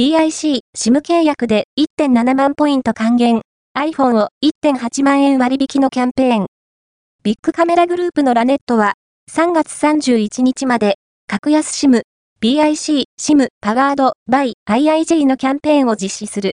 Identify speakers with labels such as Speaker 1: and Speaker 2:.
Speaker 1: BIC、SIM 契約で1.7万ポイント還元。iPhone を1.8万円割引のキャンペーン。ビッグカメラグループのラネットは、3月31日まで、格安 SIM、PIC、SIM、パワード、バイ、IIJ のキャンペーンを実施する。